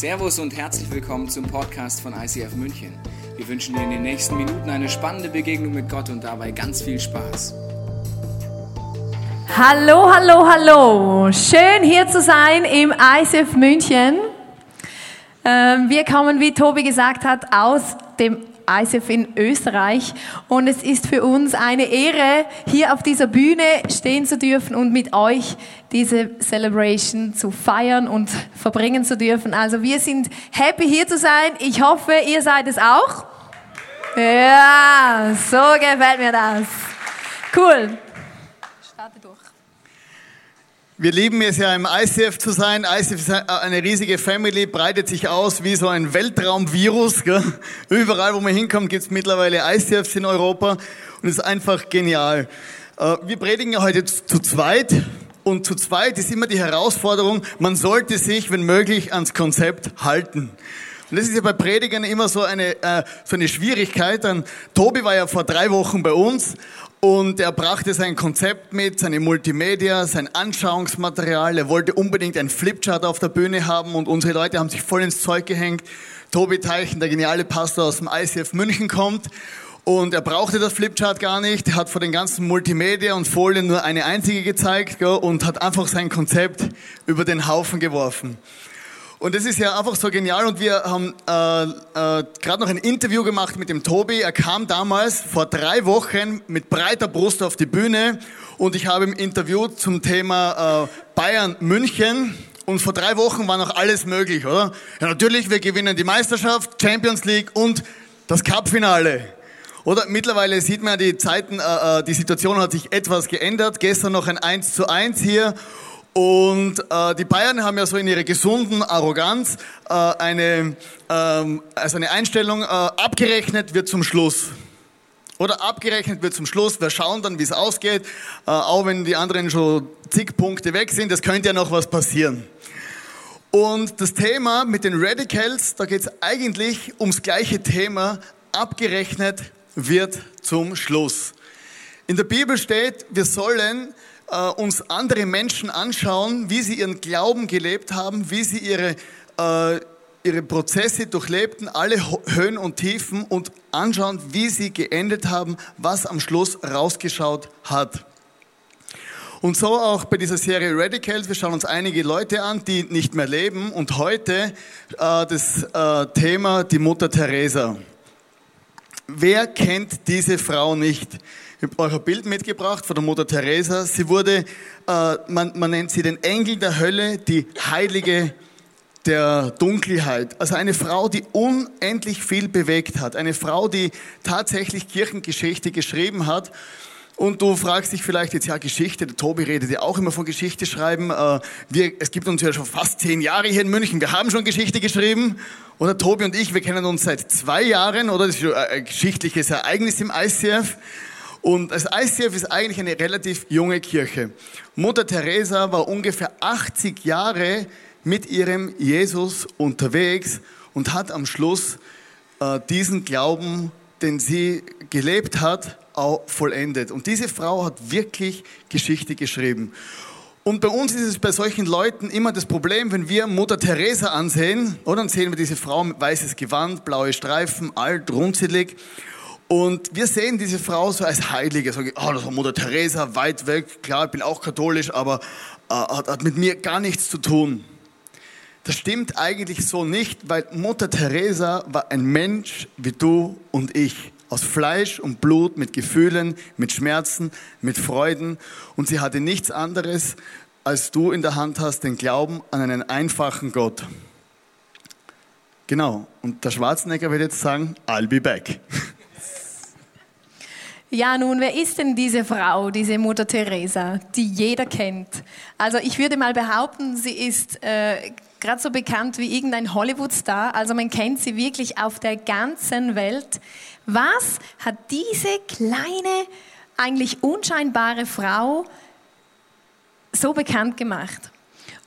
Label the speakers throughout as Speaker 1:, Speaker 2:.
Speaker 1: Servus und herzlich willkommen zum Podcast von ICF München. Wir wünschen dir in den nächsten Minuten eine spannende Begegnung mit Gott und dabei ganz viel Spaß.
Speaker 2: Hallo, hallo, hallo. Schön hier zu sein im ICF München. Ähm, wir kommen, wie Tobi gesagt hat, aus dem ICF in Österreich. Und es ist für uns eine Ehre, hier auf dieser Bühne stehen zu dürfen und mit euch diese Celebration zu feiern und verbringen zu dürfen. Also wir sind happy hier zu sein. Ich hoffe, ihr seid es auch. Ja, so gefällt mir das. Cool.
Speaker 3: Wir lieben es ja im ICF zu sein. ICF ist eine riesige Family, breitet sich aus wie so ein Weltraumvirus. Gell? Überall, wo man hinkommt, gibt es mittlerweile ICFs in Europa und es ist einfach genial. Äh, wir predigen ja heute zu zweit und zu zweit ist immer die Herausforderung, man sollte sich, wenn möglich, ans Konzept halten. Und das ist ja bei Predigern immer so eine, äh, so eine Schwierigkeit. Dann, Tobi war ja vor drei Wochen bei uns und er brachte sein Konzept mit, seine Multimedia, sein Anschauungsmaterial. Er wollte unbedingt ein Flipchart auf der Bühne haben und unsere Leute haben sich voll ins Zeug gehängt. Tobi Teichen, der geniale Pastor aus dem ICF München kommt und er brauchte das Flipchart gar nicht. Er hat vor den ganzen Multimedia und Folien nur eine einzige gezeigt und hat einfach sein Konzept über den Haufen geworfen. Und das ist ja einfach so genial und wir haben äh, äh, gerade noch ein Interview gemacht mit dem Tobi. Er kam damals vor drei Wochen mit breiter Brust auf die Bühne und ich habe im Interview zum Thema äh, Bayern München und vor drei Wochen war noch alles möglich, oder? Ja, natürlich, wir gewinnen die Meisterschaft, Champions League und das Cup-Finale. Oder mittlerweile sieht man die Zeiten, äh, äh, die Situation hat sich etwas geändert. Gestern noch ein 1 zu 1 hier und äh, die Bayern haben ja so in ihrer gesunden Arroganz äh, eine, ähm, also eine Einstellung, äh, abgerechnet wird zum Schluss. Oder abgerechnet wird zum Schluss, wir schauen dann, wie es ausgeht, äh, auch wenn die anderen schon zig Punkte weg sind, es könnte ja noch was passieren. Und das Thema mit den Radicals, da geht es eigentlich ums gleiche Thema, abgerechnet wird zum Schluss. In der Bibel steht, wir sollen äh, uns andere Menschen anschauen, wie sie ihren Glauben gelebt haben, wie sie ihre, äh, ihre Prozesse durchlebten, alle Höhen und Tiefen und anschauen, wie sie geendet haben, was am Schluss rausgeschaut hat. Und so auch bei dieser Serie Radicals. Wir schauen uns einige Leute an, die nicht mehr leben. Und heute äh, das äh, Thema die Mutter Teresa. Wer kennt diese Frau nicht? Ich habe euch ein Bild mitgebracht von der Mutter Teresa. Sie wurde, äh, man, man nennt sie den Engel der Hölle, die Heilige der Dunkelheit. Also eine Frau, die unendlich viel bewegt hat. Eine Frau, die tatsächlich Kirchengeschichte geschrieben hat. Und du fragst dich vielleicht jetzt, ja, Geschichte, der Tobi redet ja auch immer von Geschichte schreiben. Äh, wir, es gibt uns ja schon fast zehn Jahre hier in München, wir haben schon Geschichte geschrieben. Oder Tobi und ich, wir kennen uns seit zwei Jahren, oder? Das ist ein geschichtliches Ereignis im ICF. Und das ICF ist eigentlich eine relativ junge Kirche. Mutter Teresa war ungefähr 80 Jahre mit ihrem Jesus unterwegs und hat am Schluss äh, diesen Glauben, den sie gelebt hat, auch vollendet. Und diese Frau hat wirklich Geschichte geschrieben. Und bei uns ist es bei solchen Leuten immer das Problem, wenn wir Mutter Teresa ansehen, oder dann sehen wir diese Frau mit weißes Gewand, blaue Streifen, alt, runzelig. Und wir sehen diese Frau so als Heilige. So, oh, das war Mutter Teresa, weit weg. Klar, ich bin auch katholisch, aber äh, hat, hat mit mir gar nichts zu tun. Das stimmt eigentlich so nicht, weil Mutter Teresa war ein Mensch wie du und ich. Aus Fleisch und Blut, mit Gefühlen, mit Schmerzen, mit Freuden. Und sie hatte nichts anderes, als du in der Hand hast, den Glauben an einen einfachen Gott. Genau. Und der Schwarzenegger wird jetzt sagen, I'll be back.
Speaker 2: Ja, nun, wer ist denn diese Frau, diese Mutter Teresa, die jeder kennt? Also ich würde mal behaupten, sie ist äh, gerade so bekannt wie irgendein Hollywood-Star. Also man kennt sie wirklich auf der ganzen Welt. Was hat diese kleine, eigentlich unscheinbare Frau so bekannt gemacht?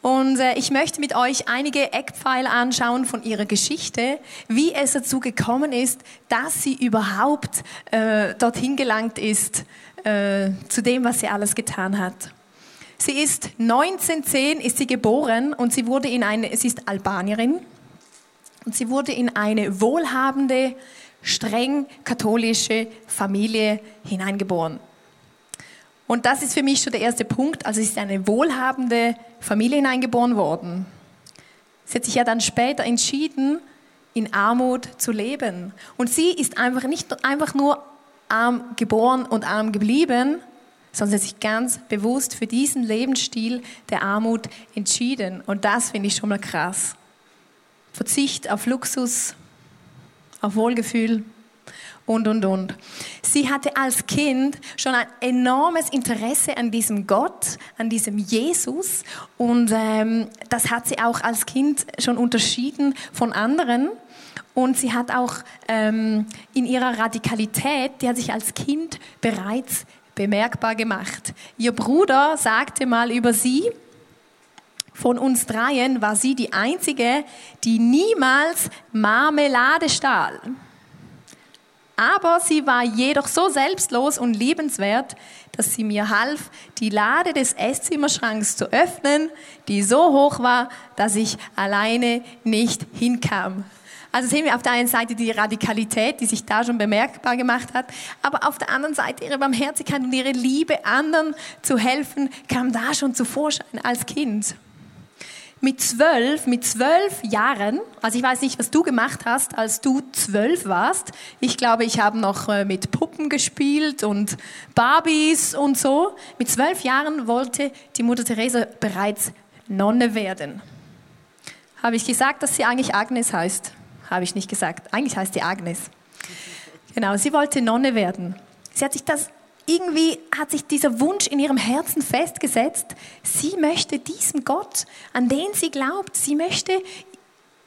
Speaker 2: Und äh, ich möchte mit euch einige Eckpfeiler anschauen von ihrer Geschichte, wie es dazu gekommen ist, dass sie überhaupt äh, dorthin gelangt ist, äh, zu dem, was sie alles getan hat. Sie ist 1910 ist sie geboren und sie wurde in eine, sie ist Albanierin Und sie wurde in eine wohlhabende, streng katholische Familie hineingeboren. Und das ist für mich schon der erste Punkt. Also sie ist eine wohlhabende Familie hineingeboren worden. Sie hat sich ja dann später entschieden, in Armut zu leben. Und sie ist einfach nicht einfach nur arm geboren und arm geblieben, sondern sie hat sich ganz bewusst für diesen Lebensstil der Armut entschieden. Und das finde ich schon mal krass. Verzicht auf Luxus, auf Wohlgefühl und, und, und. Sie hatte als Kind schon ein enormes Interesse an diesem Gott, an diesem Jesus. Und ähm, das hat sie auch als Kind schon unterschieden von anderen. Und sie hat auch ähm, in ihrer Radikalität, die hat sich als Kind bereits bemerkbar gemacht. Ihr Bruder sagte mal über sie, von uns dreien war sie die einzige, die niemals Marmelade stahl. Aber sie war jedoch so selbstlos und liebenswert, dass sie mir half, die Lade des Esszimmerschranks zu öffnen, die so hoch war, dass ich alleine nicht hinkam. Also sehen wir auf der einen Seite die Radikalität, die sich da schon bemerkbar gemacht hat, aber auf der anderen Seite ihre Barmherzigkeit und ihre Liebe, anderen zu helfen, kam da schon zu Vorschein als Kind. Mit zwölf, mit zwölf Jahren, also ich weiß nicht, was du gemacht hast, als du zwölf warst. Ich glaube, ich habe noch äh, mit Puppen gespielt und Barbies und so. Mit zwölf Jahren wollte die Mutter Teresa bereits Nonne werden. Habe ich gesagt, dass sie eigentlich Agnes heißt? habe ich nicht gesagt. Eigentlich heißt die Agnes. Genau, sie wollte Nonne werden. Sie hat sich das irgendwie hat sich dieser Wunsch in ihrem Herzen festgesetzt. Sie möchte diesem Gott, an den sie glaubt, sie möchte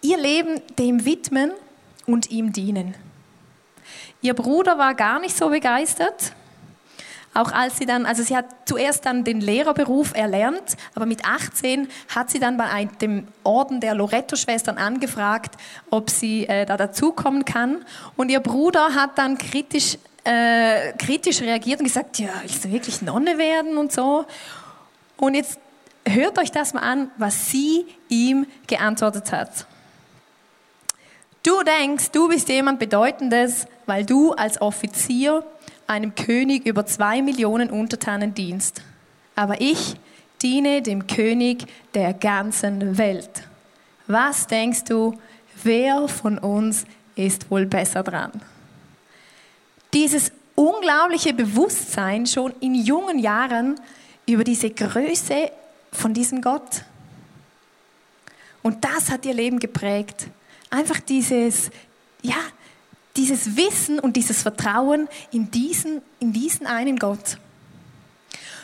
Speaker 2: ihr Leben dem widmen und ihm dienen. Ihr Bruder war gar nicht so begeistert. Auch als sie dann, also sie hat zuerst dann den Lehrerberuf erlernt, aber mit 18 hat sie dann bei dem Orden der Loretto-Schwestern angefragt, ob sie äh, da dazukommen kann. Und ihr Bruder hat dann kritisch, äh, kritisch reagiert und gesagt, ja, ich soll wirklich Nonne werden und so. Und jetzt hört euch das mal an, was sie ihm geantwortet hat. Du denkst, du bist jemand Bedeutendes, weil du als Offizier einem König über zwei Millionen Untertanen dienst. Aber ich diene dem König der ganzen Welt. Was denkst du, wer von uns ist wohl besser dran? Dieses unglaubliche Bewusstsein schon in jungen Jahren über diese Größe von diesem Gott. Und das hat ihr Leben geprägt. Einfach dieses, ja, dieses Wissen und dieses Vertrauen in diesen, in diesen einen Gott.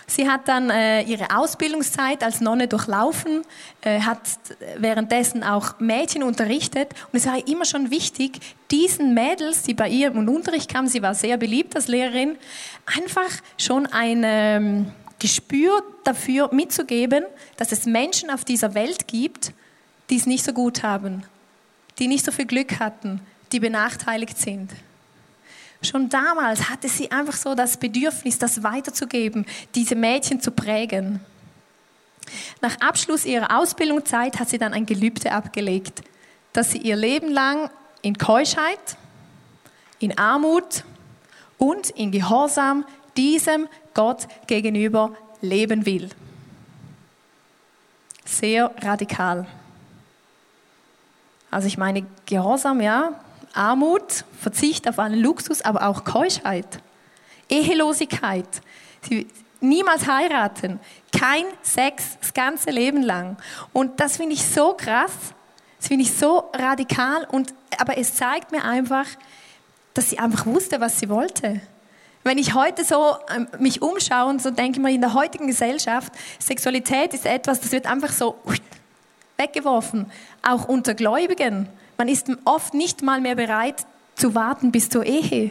Speaker 2: Sie hat dann äh, ihre Ausbildungszeit als Nonne durchlaufen, äh, hat währenddessen auch Mädchen unterrichtet und es war immer schon wichtig, diesen Mädels, die bei ihr im Unterricht kamen, sie war sehr beliebt als Lehrerin, einfach schon ein ähm, Gespür dafür mitzugeben, dass es Menschen auf dieser Welt gibt, die es nicht so gut haben, die nicht so viel Glück hatten, die benachteiligt sind. Schon damals hatte sie einfach so das Bedürfnis, das weiterzugeben, diese Mädchen zu prägen. Nach Abschluss ihrer Ausbildungszeit hat sie dann ein Gelübde abgelegt, dass sie ihr Leben lang in Keuschheit, in Armut und in Gehorsam diesem Gott gegenüber leben will. Sehr radikal. Also ich meine, Gehorsam, ja, Armut, Verzicht auf allen Luxus, aber auch Keuschheit, Ehelosigkeit, sie, niemals heiraten, kein Sex das ganze Leben lang. Und das finde ich so krass, das finde ich so radikal, und, aber es zeigt mir einfach, dass sie einfach wusste, was sie wollte. Wenn ich heute so ähm, mich umschaue und so denke ich mal, in der heutigen Gesellschaft, Sexualität ist etwas, das wird einfach so weggeworfen, auch unter Gläubigen. Man ist oft nicht mal mehr bereit zu warten bis zur Ehe.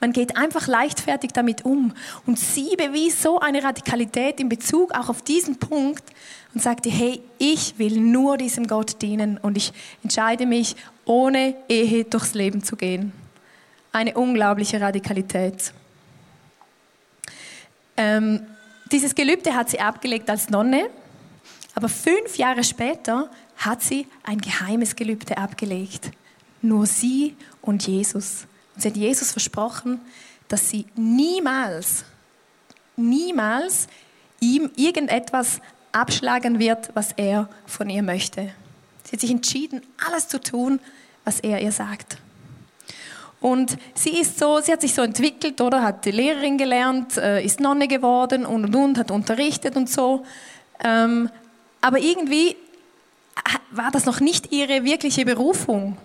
Speaker 2: Man geht einfach leichtfertig damit um. Und sie bewies so eine Radikalität in Bezug auch auf diesen Punkt und sagte, hey, ich will nur diesem Gott dienen und ich entscheide mich, ohne Ehe durchs Leben zu gehen. Eine unglaubliche Radikalität. Ähm, dieses Gelübde hat sie abgelegt als Nonne, aber fünf Jahre später hat sie ein geheimes Gelübde abgelegt. Nur sie und Jesus. Und sie hat Jesus versprochen, dass sie niemals, niemals ihm irgendetwas abschlagen wird, was er von ihr möchte. Sie hat sich entschieden, alles zu tun, was er ihr sagt. Und sie ist so, sie hat sich so entwickelt, oder hat die Lehrerin gelernt, äh, ist Nonne geworden und und und, hat unterrichtet und so. Ähm, aber irgendwie war das noch nicht ihre wirkliche Berufung.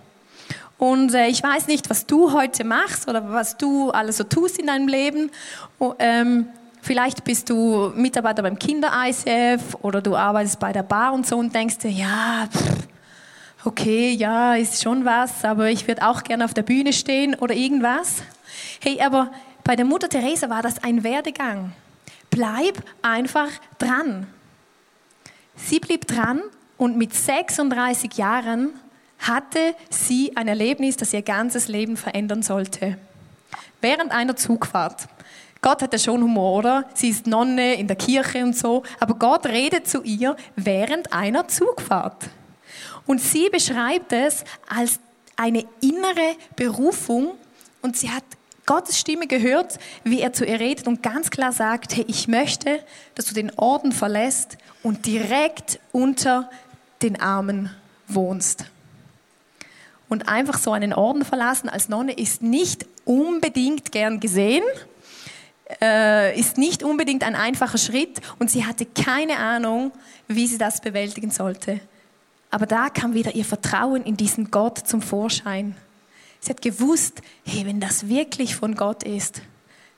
Speaker 2: Und äh, ich weiß nicht, was du heute machst oder was du alles so tust in deinem Leben. Ähm, vielleicht bist du Mitarbeiter beim Kinder-ICF oder du arbeitest bei der Bar und so und denkst dir, ja, pff, okay, ja, ist schon was, aber ich würde auch gerne auf der Bühne stehen oder irgendwas. Hey, aber bei der Mutter Teresa war das ein Werdegang. Bleib einfach dran. Sie blieb dran und mit 36 Jahren hatte sie ein Erlebnis, das ihr ganzes Leben verändern sollte. Während einer Zugfahrt. Gott hat ja schon Humor, oder? Sie ist Nonne in der Kirche und so, aber Gott redet zu ihr während einer Zugfahrt. Und sie beschreibt es als eine innere Berufung und sie hat Gottes Stimme gehört, wie er zu ihr redet und ganz klar sagt, hey, ich möchte, dass du den Orden verlässt und direkt unter den Armen wohnst. Und einfach so einen Orden verlassen als Nonne ist nicht unbedingt gern gesehen, äh, ist nicht unbedingt ein einfacher Schritt und sie hatte keine Ahnung, wie sie das bewältigen sollte. Aber da kam wieder ihr Vertrauen in diesen Gott zum Vorschein. Sie hat gewusst, hey, wenn das wirklich von Gott ist,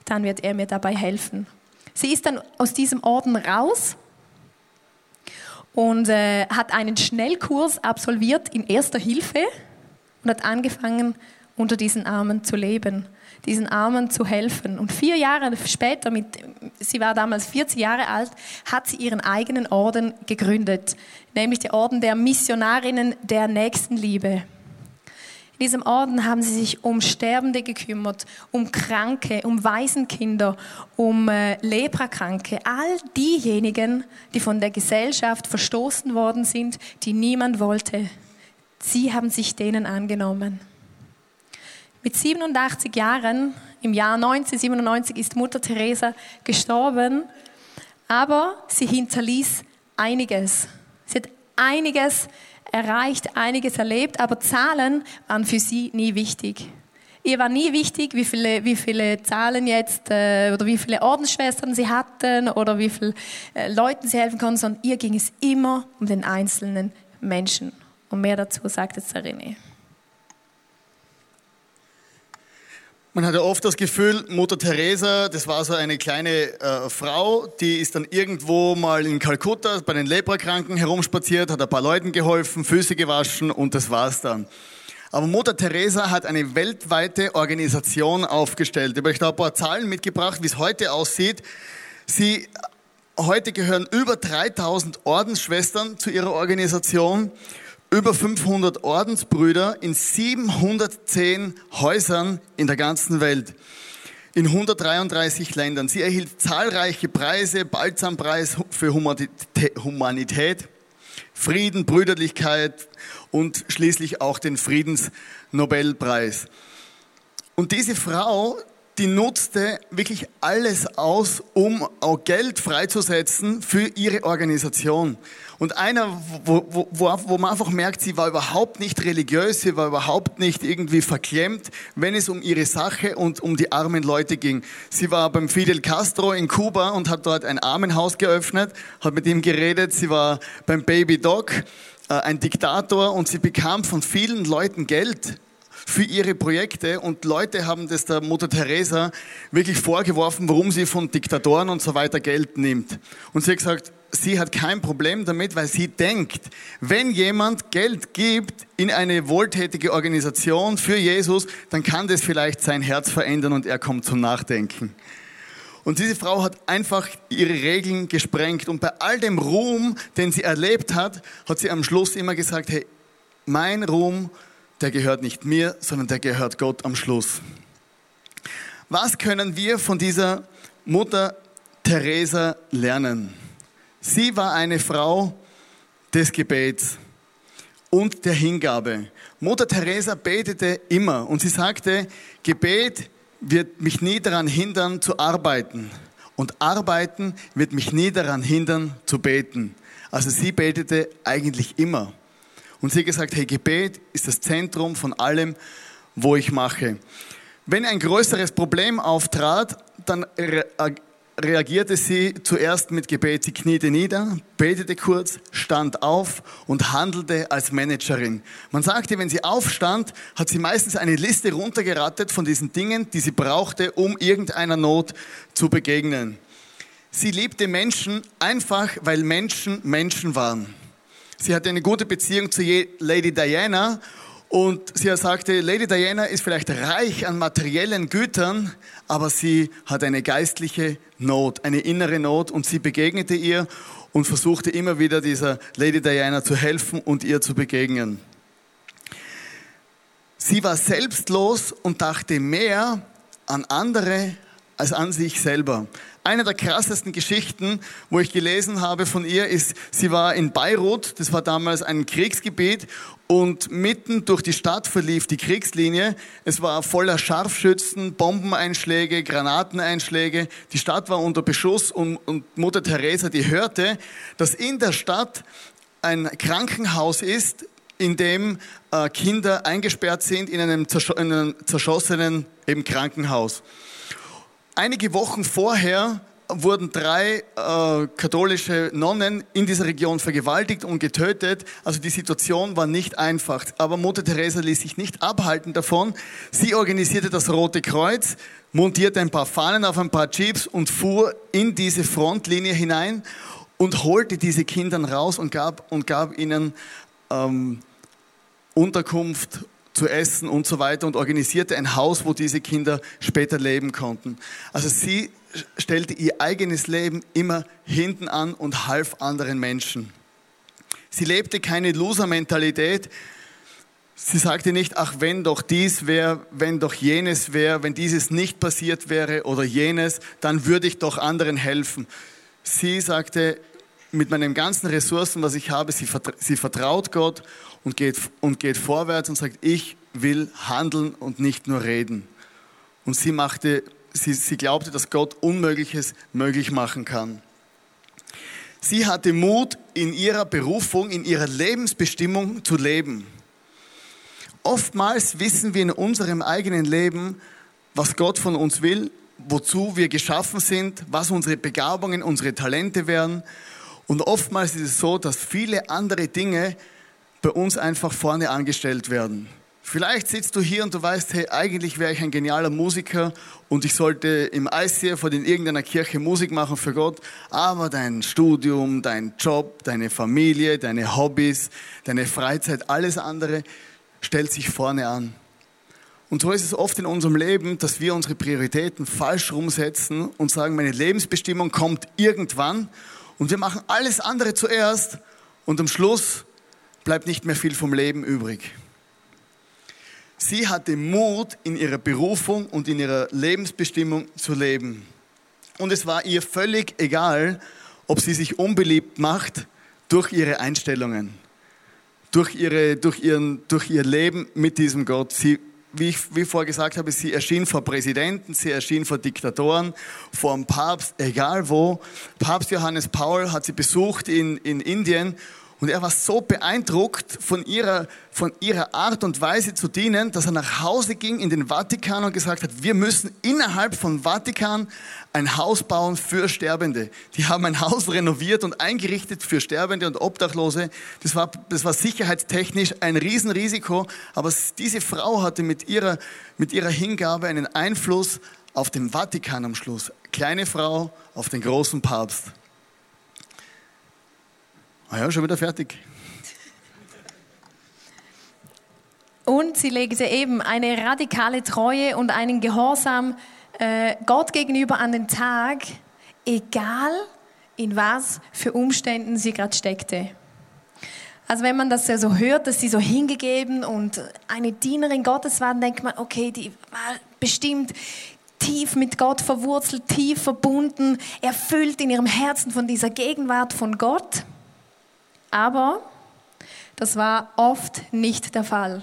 Speaker 2: dann wird er mir dabei helfen. Sie ist dann aus diesem Orden raus und äh, hat einen Schnellkurs absolviert in erster Hilfe und hat angefangen, unter diesen Armen zu leben, diesen Armen zu helfen. Und vier Jahre später, mit, sie war damals 40 Jahre alt, hat sie ihren eigenen Orden gegründet, nämlich der Orden der Missionarinnen der Nächstenliebe. In diesem Orden haben sie sich um Sterbende gekümmert, um Kranke, um Waisenkinder, um äh, Leprakranke, all diejenigen, die von der Gesellschaft verstoßen worden sind, die niemand wollte. Sie haben sich denen angenommen. Mit 87 Jahren, im Jahr 1997, ist Mutter Teresa gestorben, aber sie hinterließ einiges. Sie hat einiges erreicht, einiges erlebt, aber Zahlen waren für sie nie wichtig. Ihr war nie wichtig, wie viele, wie viele Zahlen jetzt äh, oder wie viele Ordensschwestern sie hatten oder wie viele äh, Leuten sie helfen konnten, sondern ihr ging es immer um den einzelnen Menschen. Und mehr dazu sagt jetzt der René.
Speaker 3: Man hatte oft das Gefühl, Mutter Teresa, das war so eine kleine äh, Frau, die ist dann irgendwo mal in Kalkutta bei den Leprakranken herumspaziert, hat ein paar Leuten geholfen, Füße gewaschen und das war's dann. Aber Mutter Teresa hat eine weltweite Organisation aufgestellt. Ich habe euch da ein paar Zahlen mitgebracht, wie es heute aussieht. Sie heute gehören über 3000 Ordensschwestern zu ihrer Organisation über 500 Ordensbrüder in 710 Häusern in der ganzen Welt, in 133 Ländern. Sie erhielt zahlreiche Preise, Balzampreis für Humanität, Frieden, Brüderlichkeit und schließlich auch den Friedensnobelpreis. Und diese Frau, die nutzte wirklich alles aus, um auch Geld freizusetzen für ihre Organisation. Und einer, wo, wo, wo man einfach merkt, sie war überhaupt nicht religiös, sie war überhaupt nicht irgendwie verklemmt, wenn es um ihre Sache und um die armen Leute ging. Sie war beim Fidel Castro in Kuba und hat dort ein Armenhaus geöffnet, hat mit ihm geredet. Sie war beim Baby Doc, äh, ein Diktator, und sie bekam von vielen Leuten Geld für ihre Projekte und Leute haben das der Mutter Teresa wirklich vorgeworfen, warum sie von Diktatoren und so weiter Geld nimmt. Und sie hat gesagt, sie hat kein Problem damit, weil sie denkt, wenn jemand Geld gibt in eine wohltätige Organisation für Jesus, dann kann das vielleicht sein Herz verändern und er kommt zum Nachdenken. Und diese Frau hat einfach ihre Regeln gesprengt und bei all dem Ruhm, den sie erlebt hat, hat sie am Schluss immer gesagt, hey, mein Ruhm, der gehört nicht mir, sondern der gehört Gott am Schluss. Was können wir von dieser Mutter Teresa lernen? Sie war eine Frau des Gebets. und der Hingabe. Mutter Teresa betete immer und sie sagte, Gebet wird mich nie daran hindern zu arbeiten und arbeiten wird mich nie daran hindern zu beten. Also sie betete eigentlich immer. Und sie hat gesagt, hey, Gebet ist das Zentrum von allem, wo ich mache. Wenn ein größeres Problem auftrat, dann reagierte sie zuerst mit Gebet. Sie kniete nieder, betete kurz, stand auf und handelte als Managerin. Man sagte, wenn sie aufstand, hat sie meistens eine Liste runtergerattet von diesen Dingen, die sie brauchte, um irgendeiner Not zu begegnen. Sie liebte Menschen einfach, weil Menschen Menschen waren. Sie hatte eine gute Beziehung zu Lady Diana und sie sagte, Lady Diana ist vielleicht reich an materiellen Gütern, aber sie hat eine geistliche Not, eine innere Not und sie begegnete ihr und versuchte immer wieder dieser Lady Diana zu helfen und ihr zu begegnen. Sie war selbstlos und dachte mehr an andere als an sich selber. Eine der krassesten Geschichten, wo ich gelesen habe von ihr, ist, sie war in Beirut, das war damals ein Kriegsgebiet, und mitten durch die Stadt verlief die Kriegslinie. Es war voller Scharfschützen, Bombeneinschläge, Granateneinschläge. Die Stadt war unter Beschuss und, und Mutter Teresa, die hörte, dass in der Stadt ein Krankenhaus ist, in dem äh, Kinder eingesperrt sind in einem, zersch in einem zerschossenen eben Krankenhaus. Einige Wochen vorher wurden drei äh, katholische Nonnen in dieser Region vergewaltigt und getötet. Also die Situation war nicht einfach. Aber Mutter Teresa ließ sich nicht abhalten davon. Sie organisierte das Rote Kreuz, montierte ein paar Fahnen auf ein paar Jeeps und fuhr in diese Frontlinie hinein und holte diese Kinder raus und gab, und gab ihnen ähm, Unterkunft zu essen und so weiter und organisierte ein Haus, wo diese Kinder später leben konnten. Also sie stellte ihr eigenes Leben immer hinten an und half anderen Menschen. Sie lebte keine Loser-Mentalität. Sie sagte nicht, ach, wenn doch dies wäre, wenn doch jenes wäre, wenn dieses nicht passiert wäre oder jenes, dann würde ich doch anderen helfen. Sie sagte, mit meinen ganzen Ressourcen, was ich habe, sie, vertraut Gott und geht, und geht vorwärts und sagt, ich will handeln und nicht nur reden. Und sie, machte, sie, sie glaubte, dass Gott Unmögliches möglich machen kann. Sie hatte Mut, in ihrer Berufung, in ihrer Lebensbestimmung zu leben. Oftmals wissen wir in unserem eigenen Leben, was Gott von uns will, wozu wir geschaffen sind, was unsere Begabungen, unsere Talente wären. Und oftmals ist es so, dass viele andere Dinge bei uns einfach vorne angestellt werden. Vielleicht sitzt du hier und du weißt, hey, eigentlich wäre ich ein genialer Musiker und ich sollte im ICF oder in irgendeiner Kirche Musik machen für Gott, aber dein Studium, dein Job, deine Familie, deine Hobbys, deine Freizeit, alles andere stellt sich vorne an. Und so ist es oft in unserem Leben, dass wir unsere Prioritäten falsch rumsetzen und sagen, meine Lebensbestimmung kommt irgendwann und wir machen alles andere zuerst und am Schluss bleibt nicht mehr viel vom Leben übrig. Sie hatte Mut, in ihrer Berufung und in ihrer Lebensbestimmung zu leben. Und es war ihr völlig egal, ob sie sich unbeliebt macht durch ihre Einstellungen, durch, ihre, durch, ihren, durch ihr Leben mit diesem Gott. Sie, wie ich wie vorher gesagt habe, sie erschien vor Präsidenten, sie erschien vor Diktatoren, vor dem Papst, egal wo. Papst Johannes Paul hat sie besucht in, in Indien und er war so beeindruckt von ihrer, von ihrer Art und Weise zu dienen, dass er nach Hause ging in den Vatikan und gesagt hat, wir müssen innerhalb von Vatikan ein Haus bauen für Sterbende. Die haben ein Haus renoviert und eingerichtet für Sterbende und Obdachlose. Das war, das war sicherheitstechnisch ein Riesenrisiko, aber diese Frau hatte mit ihrer, mit ihrer Hingabe einen Einfluss auf den Vatikan am Schluss. Kleine Frau auf den großen Papst. Ah ja, schon wieder fertig.
Speaker 2: Und sie legte eben eine radikale Treue und einen Gehorsam äh, Gott gegenüber an den Tag, egal in was für Umständen sie gerade steckte. Also wenn man das ja so hört, dass sie so hingegeben und eine Dienerin Gottes war, dann denkt man, okay, die war bestimmt tief mit Gott verwurzelt, tief verbunden, erfüllt in ihrem Herzen von dieser Gegenwart von Gott. Aber Das war oft nicht der Fall.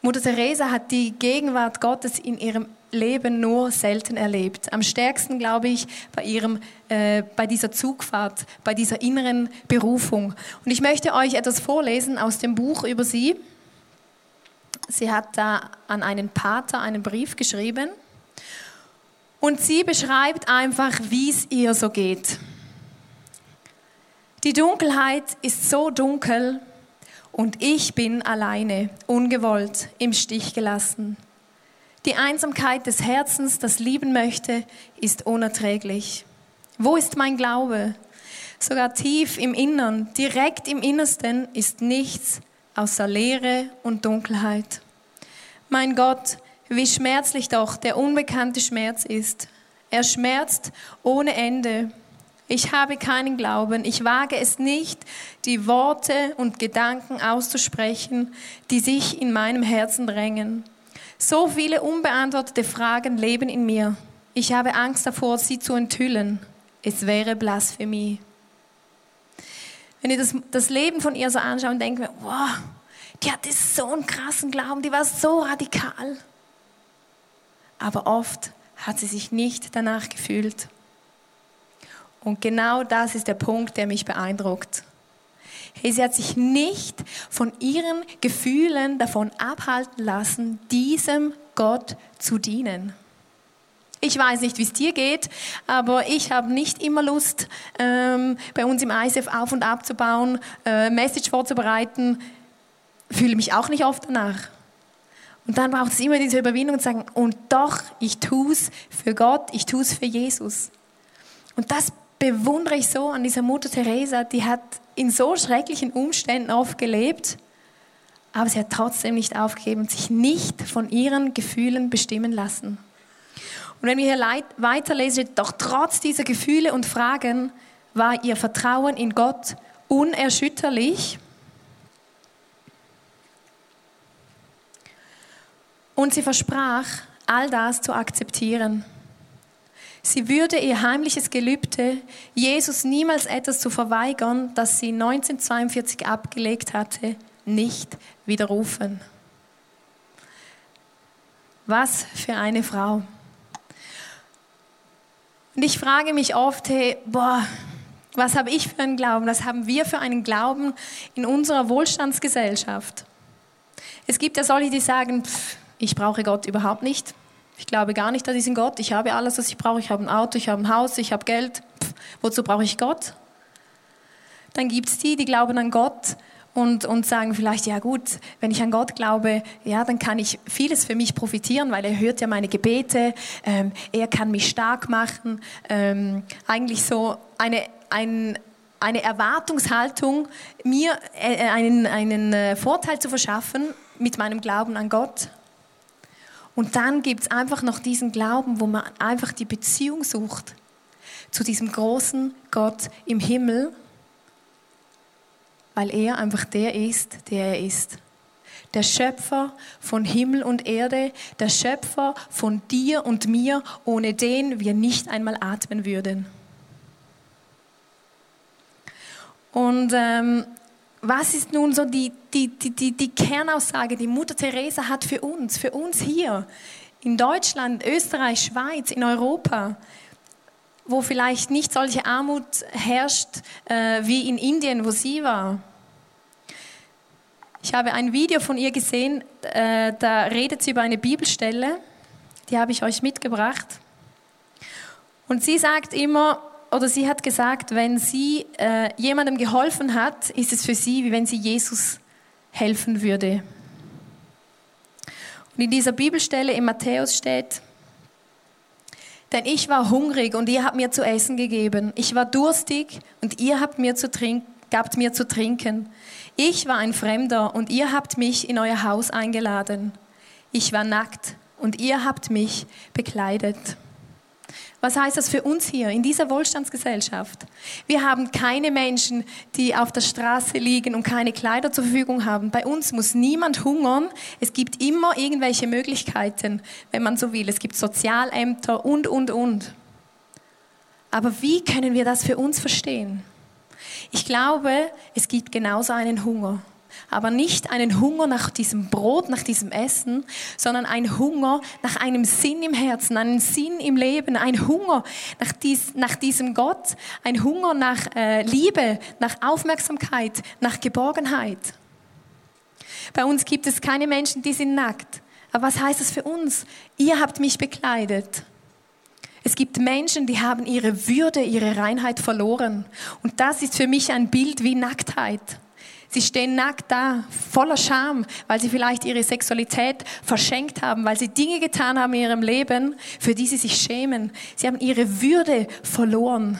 Speaker 2: Mutter Teresa hat die Gegenwart Gottes in ihrem Leben nur selten erlebt. Am stärksten, glaube ich, bei, ihrem, äh, bei dieser Zugfahrt, bei dieser inneren Berufung. Und ich möchte euch etwas vorlesen aus dem Buch über sie. Sie hat da an einen Pater einen Brief geschrieben und sie beschreibt einfach, wie es ihr so geht. Die Dunkelheit ist so dunkel und ich bin alleine, ungewollt, im Stich gelassen. Die Einsamkeit des Herzens, das lieben möchte, ist unerträglich. Wo ist mein Glaube? Sogar tief im Innern, direkt im Innersten ist nichts außer Leere und Dunkelheit. Mein Gott, wie schmerzlich doch der unbekannte Schmerz ist. Er schmerzt ohne Ende. Ich habe keinen Glauben. Ich wage es nicht, die Worte und Gedanken auszusprechen, die sich in meinem Herzen drängen. So viele unbeantwortete Fragen leben in mir. Ich habe Angst davor, sie zu enthüllen. Es wäre Blasphemie. Wenn ihr das, das Leben von ihr so anschaut und denkt, wow, die hatte so einen krassen Glauben, die war so radikal aber oft hat sie sich nicht danach gefühlt. Und genau das ist der Punkt, der mich beeindruckt. Hey, sie hat sich nicht von ihren Gefühlen davon abhalten lassen, diesem Gott zu dienen. Ich weiß nicht, wie es dir geht, aber ich habe nicht immer Lust, ähm, bei uns im ISF auf und ab zu bauen, äh, Message vorzubereiten. Fühle mich auch nicht oft danach. Und dann braucht es immer diese Überwindung zu sagen, und doch, ich tue es für Gott, ich tue es für Jesus. Und das bewundere ich so an dieser Mutter Teresa, die hat in so schrecklichen Umständen oft gelebt, aber sie hat trotzdem nicht aufgegeben und sich nicht von ihren Gefühlen bestimmen lassen. Und wenn wir hier weiterlesen, doch trotz dieser Gefühle und Fragen war ihr Vertrauen in Gott unerschütterlich Und sie versprach, all das zu akzeptieren. Sie würde ihr heimliches Gelübde, Jesus niemals etwas zu verweigern, das sie 1942 abgelegt hatte, nicht widerrufen. Was für eine Frau. Und ich frage mich oft, hey, boah, was habe ich für einen Glauben? Was haben wir für einen Glauben in unserer Wohlstandsgesellschaft? Es gibt ja solche, die sagen, pff, ich brauche Gott überhaupt nicht. Ich glaube gar nicht an diesen Gott. Ich habe alles, was ich brauche. Ich habe ein Auto, ich habe ein Haus, ich habe Geld. Pff, wozu brauche ich Gott? Dann gibt es die, die glauben an Gott und, und sagen vielleicht, ja gut, wenn ich an Gott glaube, ja, dann kann ich vieles für mich profitieren, weil er hört ja meine Gebete, ähm, er kann mich stark machen. Ähm, eigentlich so eine, ein, eine Erwartungshaltung, mir äh, einen, einen äh, Vorteil zu verschaffen mit meinem Glauben an Gott. Und dann gibt es einfach noch diesen Glauben, wo man einfach die Beziehung sucht zu diesem großen Gott im Himmel, weil er einfach der ist, der er ist. Der Schöpfer von Himmel und Erde, der Schöpfer von dir und mir, ohne den wir nicht einmal atmen würden. Und ähm, was ist nun so die, die, die, die, die Kernaussage, die Mutter Teresa hat für uns, für uns hier in Deutschland, Österreich, Schweiz, in Europa, wo vielleicht nicht solche Armut herrscht äh, wie in Indien, wo sie war? Ich habe ein Video von ihr gesehen, äh, da redet sie über eine Bibelstelle, die habe ich euch mitgebracht. Und sie sagt immer, oder sie hat gesagt, wenn sie äh, jemandem geholfen hat, ist es für sie, wie wenn sie Jesus helfen würde. Und in dieser Bibelstelle in Matthäus steht, denn ich war hungrig und ihr habt mir zu essen gegeben. Ich war durstig und ihr habt mir zu trinken, gabt mir zu trinken. Ich war ein Fremder und ihr habt mich in euer Haus eingeladen. Ich war nackt und ihr habt mich bekleidet. Was heißt das für uns hier in dieser Wohlstandsgesellschaft? Wir haben keine Menschen, die auf der Straße liegen und keine Kleider zur Verfügung haben. Bei uns muss niemand hungern. Es gibt immer irgendwelche Möglichkeiten, wenn man so will. Es gibt Sozialämter und, und, und. Aber wie können wir das für uns verstehen? Ich glaube, es gibt genauso einen Hunger. Aber nicht einen Hunger nach diesem Brot, nach diesem Essen, sondern ein Hunger nach einem Sinn im Herzen, einen Sinn im Leben, ein Hunger nach, dies, nach diesem Gott, ein Hunger nach äh, Liebe, nach Aufmerksamkeit, nach Geborgenheit. Bei uns gibt es keine Menschen, die sind nackt. Aber was heißt das für uns? Ihr habt mich bekleidet. Es gibt Menschen, die haben ihre Würde, ihre Reinheit verloren. Und das ist für mich ein Bild wie Nacktheit. Sie stehen nackt da, voller Scham, weil sie vielleicht ihre Sexualität verschenkt haben, weil sie Dinge getan haben in ihrem Leben, für die sie sich schämen. Sie haben ihre Würde verloren.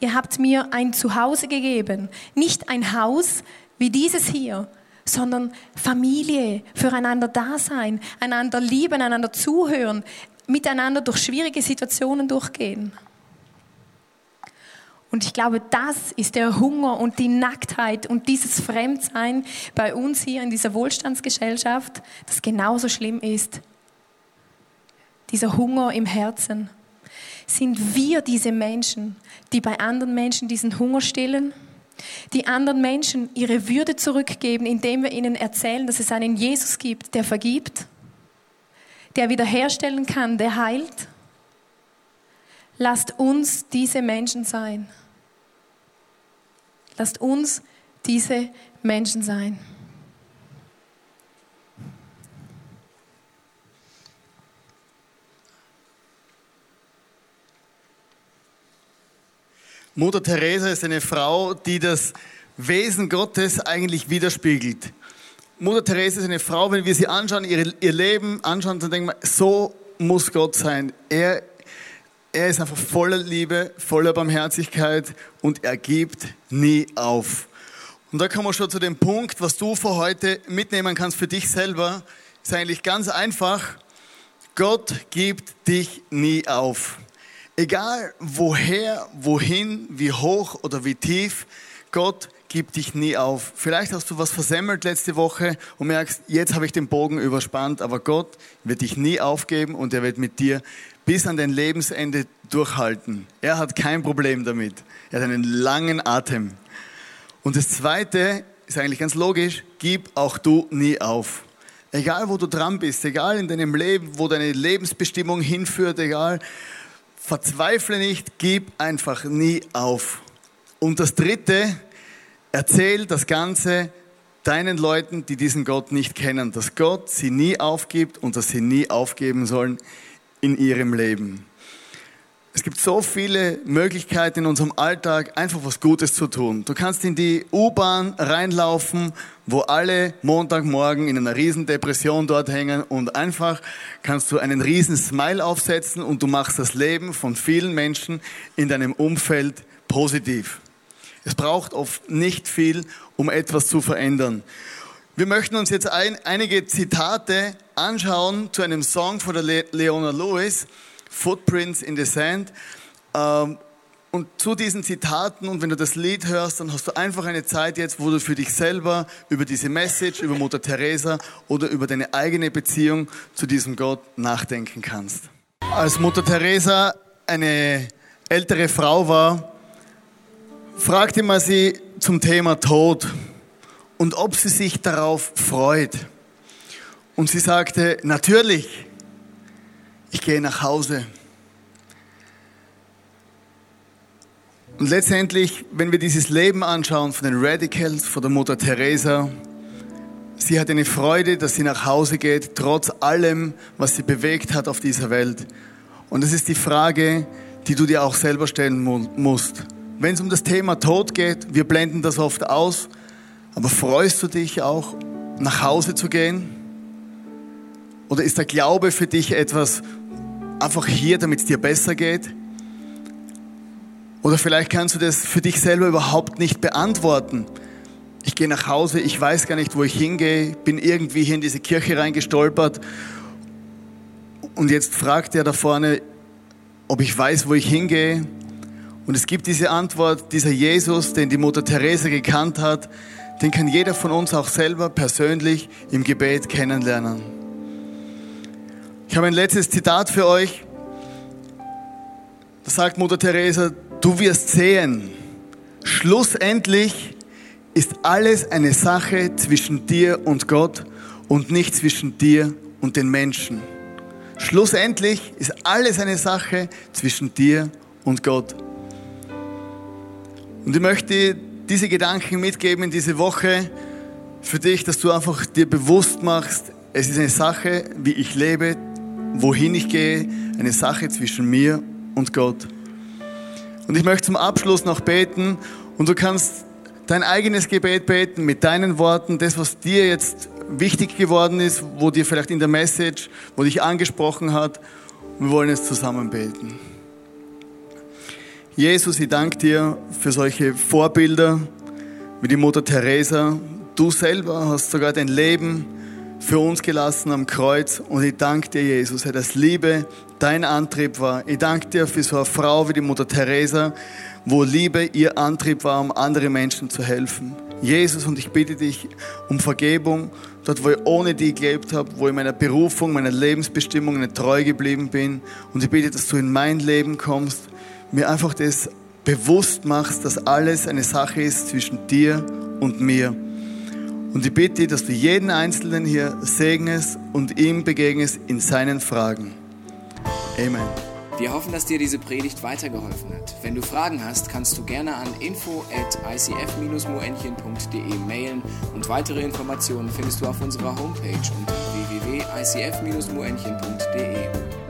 Speaker 2: Ihr habt mir ein Zuhause gegeben, nicht ein Haus wie dieses hier, sondern Familie, füreinander da sein, einander lieben, einander zuhören, miteinander durch schwierige Situationen durchgehen. Und ich glaube, das ist der Hunger und die Nacktheit und dieses Fremdsein bei uns hier in dieser Wohlstandsgesellschaft, das genauso schlimm ist. Dieser Hunger im Herzen. Sind wir diese Menschen, die bei anderen Menschen diesen Hunger stillen? Die anderen Menschen ihre Würde zurückgeben, indem wir ihnen erzählen, dass es einen Jesus gibt, der vergibt, der wiederherstellen kann, der heilt? Lasst uns diese Menschen sein. Lasst uns diese Menschen sein.
Speaker 3: Mutter Teresa ist eine Frau, die das Wesen Gottes eigentlich widerspiegelt. Mutter Teresa ist eine Frau, wenn wir sie anschauen, ihr, Leben anschauen, dann denken wir, so muss Gott sein. Er, er ist einfach voller Liebe, voller Barmherzigkeit und er gibt nie auf. Und da kommen wir schon zu dem Punkt, was du für heute mitnehmen kannst für dich selber. Ist eigentlich ganz einfach. Gott gibt dich nie auf. Egal woher, wohin, wie hoch oder wie tief, Gott gibt dich nie auf. Vielleicht hast du was versemmelt letzte Woche und merkst, jetzt habe ich den Bogen überspannt, aber Gott wird dich nie aufgeben und er wird mit dir bis an dein Lebensende durchhalten. Er hat kein Problem damit. Er hat einen langen Atem. Und das Zweite ist eigentlich ganz logisch, gib auch du nie auf. Egal wo du dran bist, egal in deinem Leben, wo deine Lebensbestimmung hinführt, egal Verzweifle nicht, gib einfach nie auf. Und das Dritte, erzähl das Ganze deinen Leuten, die diesen Gott nicht kennen, dass Gott sie nie aufgibt und dass sie nie aufgeben sollen in ihrem Leben. Es gibt so viele Möglichkeiten in unserem Alltag, einfach was Gutes zu tun. Du kannst in die U-Bahn reinlaufen, wo alle Montagmorgen in einer riesen Depression dort hängen und einfach kannst du einen riesen Smile aufsetzen und du machst das Leben von vielen Menschen in deinem Umfeld positiv. Es braucht oft nicht viel, um etwas zu verändern. Wir möchten uns jetzt ein, einige Zitate anschauen zu einem Song von der Le Leona Lewis. Footprints in the Sand. Ähm, und zu diesen Zitaten und wenn du das Lied hörst, dann hast du einfach eine Zeit jetzt, wo du für dich selber über diese Message, über Mutter Teresa oder über deine eigene Beziehung zu diesem Gott nachdenken kannst. Als Mutter Teresa eine ältere Frau war, fragte man sie zum Thema Tod und ob sie sich darauf freut. Und sie sagte, natürlich, ich gehe nach Hause. Und letztendlich, wenn wir dieses Leben anschauen von den Radicals, von der Mutter Teresa, sie hat eine Freude, dass sie nach Hause geht, trotz allem, was sie bewegt hat auf dieser Welt. Und das ist die Frage, die du dir auch selber stellen musst. Wenn es um das Thema Tod geht, wir blenden das oft aus, aber freust du dich auch, nach Hause zu gehen? Oder ist der Glaube für dich etwas, einfach hier, damit es dir besser geht? Oder vielleicht kannst du das für dich selber überhaupt nicht beantworten. Ich gehe nach Hause, ich weiß gar nicht, wo ich hingehe, bin irgendwie hier in diese Kirche reingestolpert und jetzt fragt er da vorne, ob ich weiß, wo ich hingehe. Und es gibt diese Antwort, dieser Jesus, den die Mutter Teresa gekannt hat, den kann jeder von uns auch selber persönlich im Gebet kennenlernen. Ich habe ein letztes Zitat für euch. sagt Mutter Teresa, du wirst sehen, schlussendlich ist alles eine Sache zwischen dir und Gott und nicht zwischen dir und den Menschen. Schlussendlich ist alles eine Sache zwischen dir und Gott. Und ich möchte diese Gedanken mitgeben in diese Woche für dich, dass du einfach dir bewusst machst, es ist eine Sache, wie ich lebe, wohin ich gehe, eine Sache zwischen mir und Gott. Und ich möchte zum Abschluss noch beten und du kannst dein eigenes Gebet beten mit deinen Worten, das, was dir jetzt wichtig geworden ist, wo dir vielleicht in der Message, wo dich angesprochen hat. Wir wollen es zusammen beten. Jesus, ich danke dir für solche Vorbilder wie die Mutter Teresa. Du selber hast sogar dein Leben für uns gelassen am Kreuz. Und ich danke dir, Jesus, dass Liebe dein Antrieb war. Ich danke dir für so eine Frau wie die Mutter Teresa, wo Liebe ihr Antrieb war, um anderen Menschen zu helfen. Jesus, und ich bitte dich um Vergebung, dort wo ich ohne dich gelebt habe, wo ich meiner Berufung, meiner Lebensbestimmung nicht treu geblieben bin. Und ich bitte, dass du in mein Leben kommst, mir einfach das bewusst machst, dass alles eine Sache ist zwischen dir und mir. Und ich bitte, dass du jeden Einzelnen hier segnest und ihm begegnest in seinen Fragen. Amen.
Speaker 1: Wir hoffen, dass dir diese Predigt weitergeholfen hat. Wenn du Fragen hast, kannst du gerne an info at icf-moenchen.de mailen und weitere Informationen findest du auf unserer Homepage unter www.icf-moenchen.de.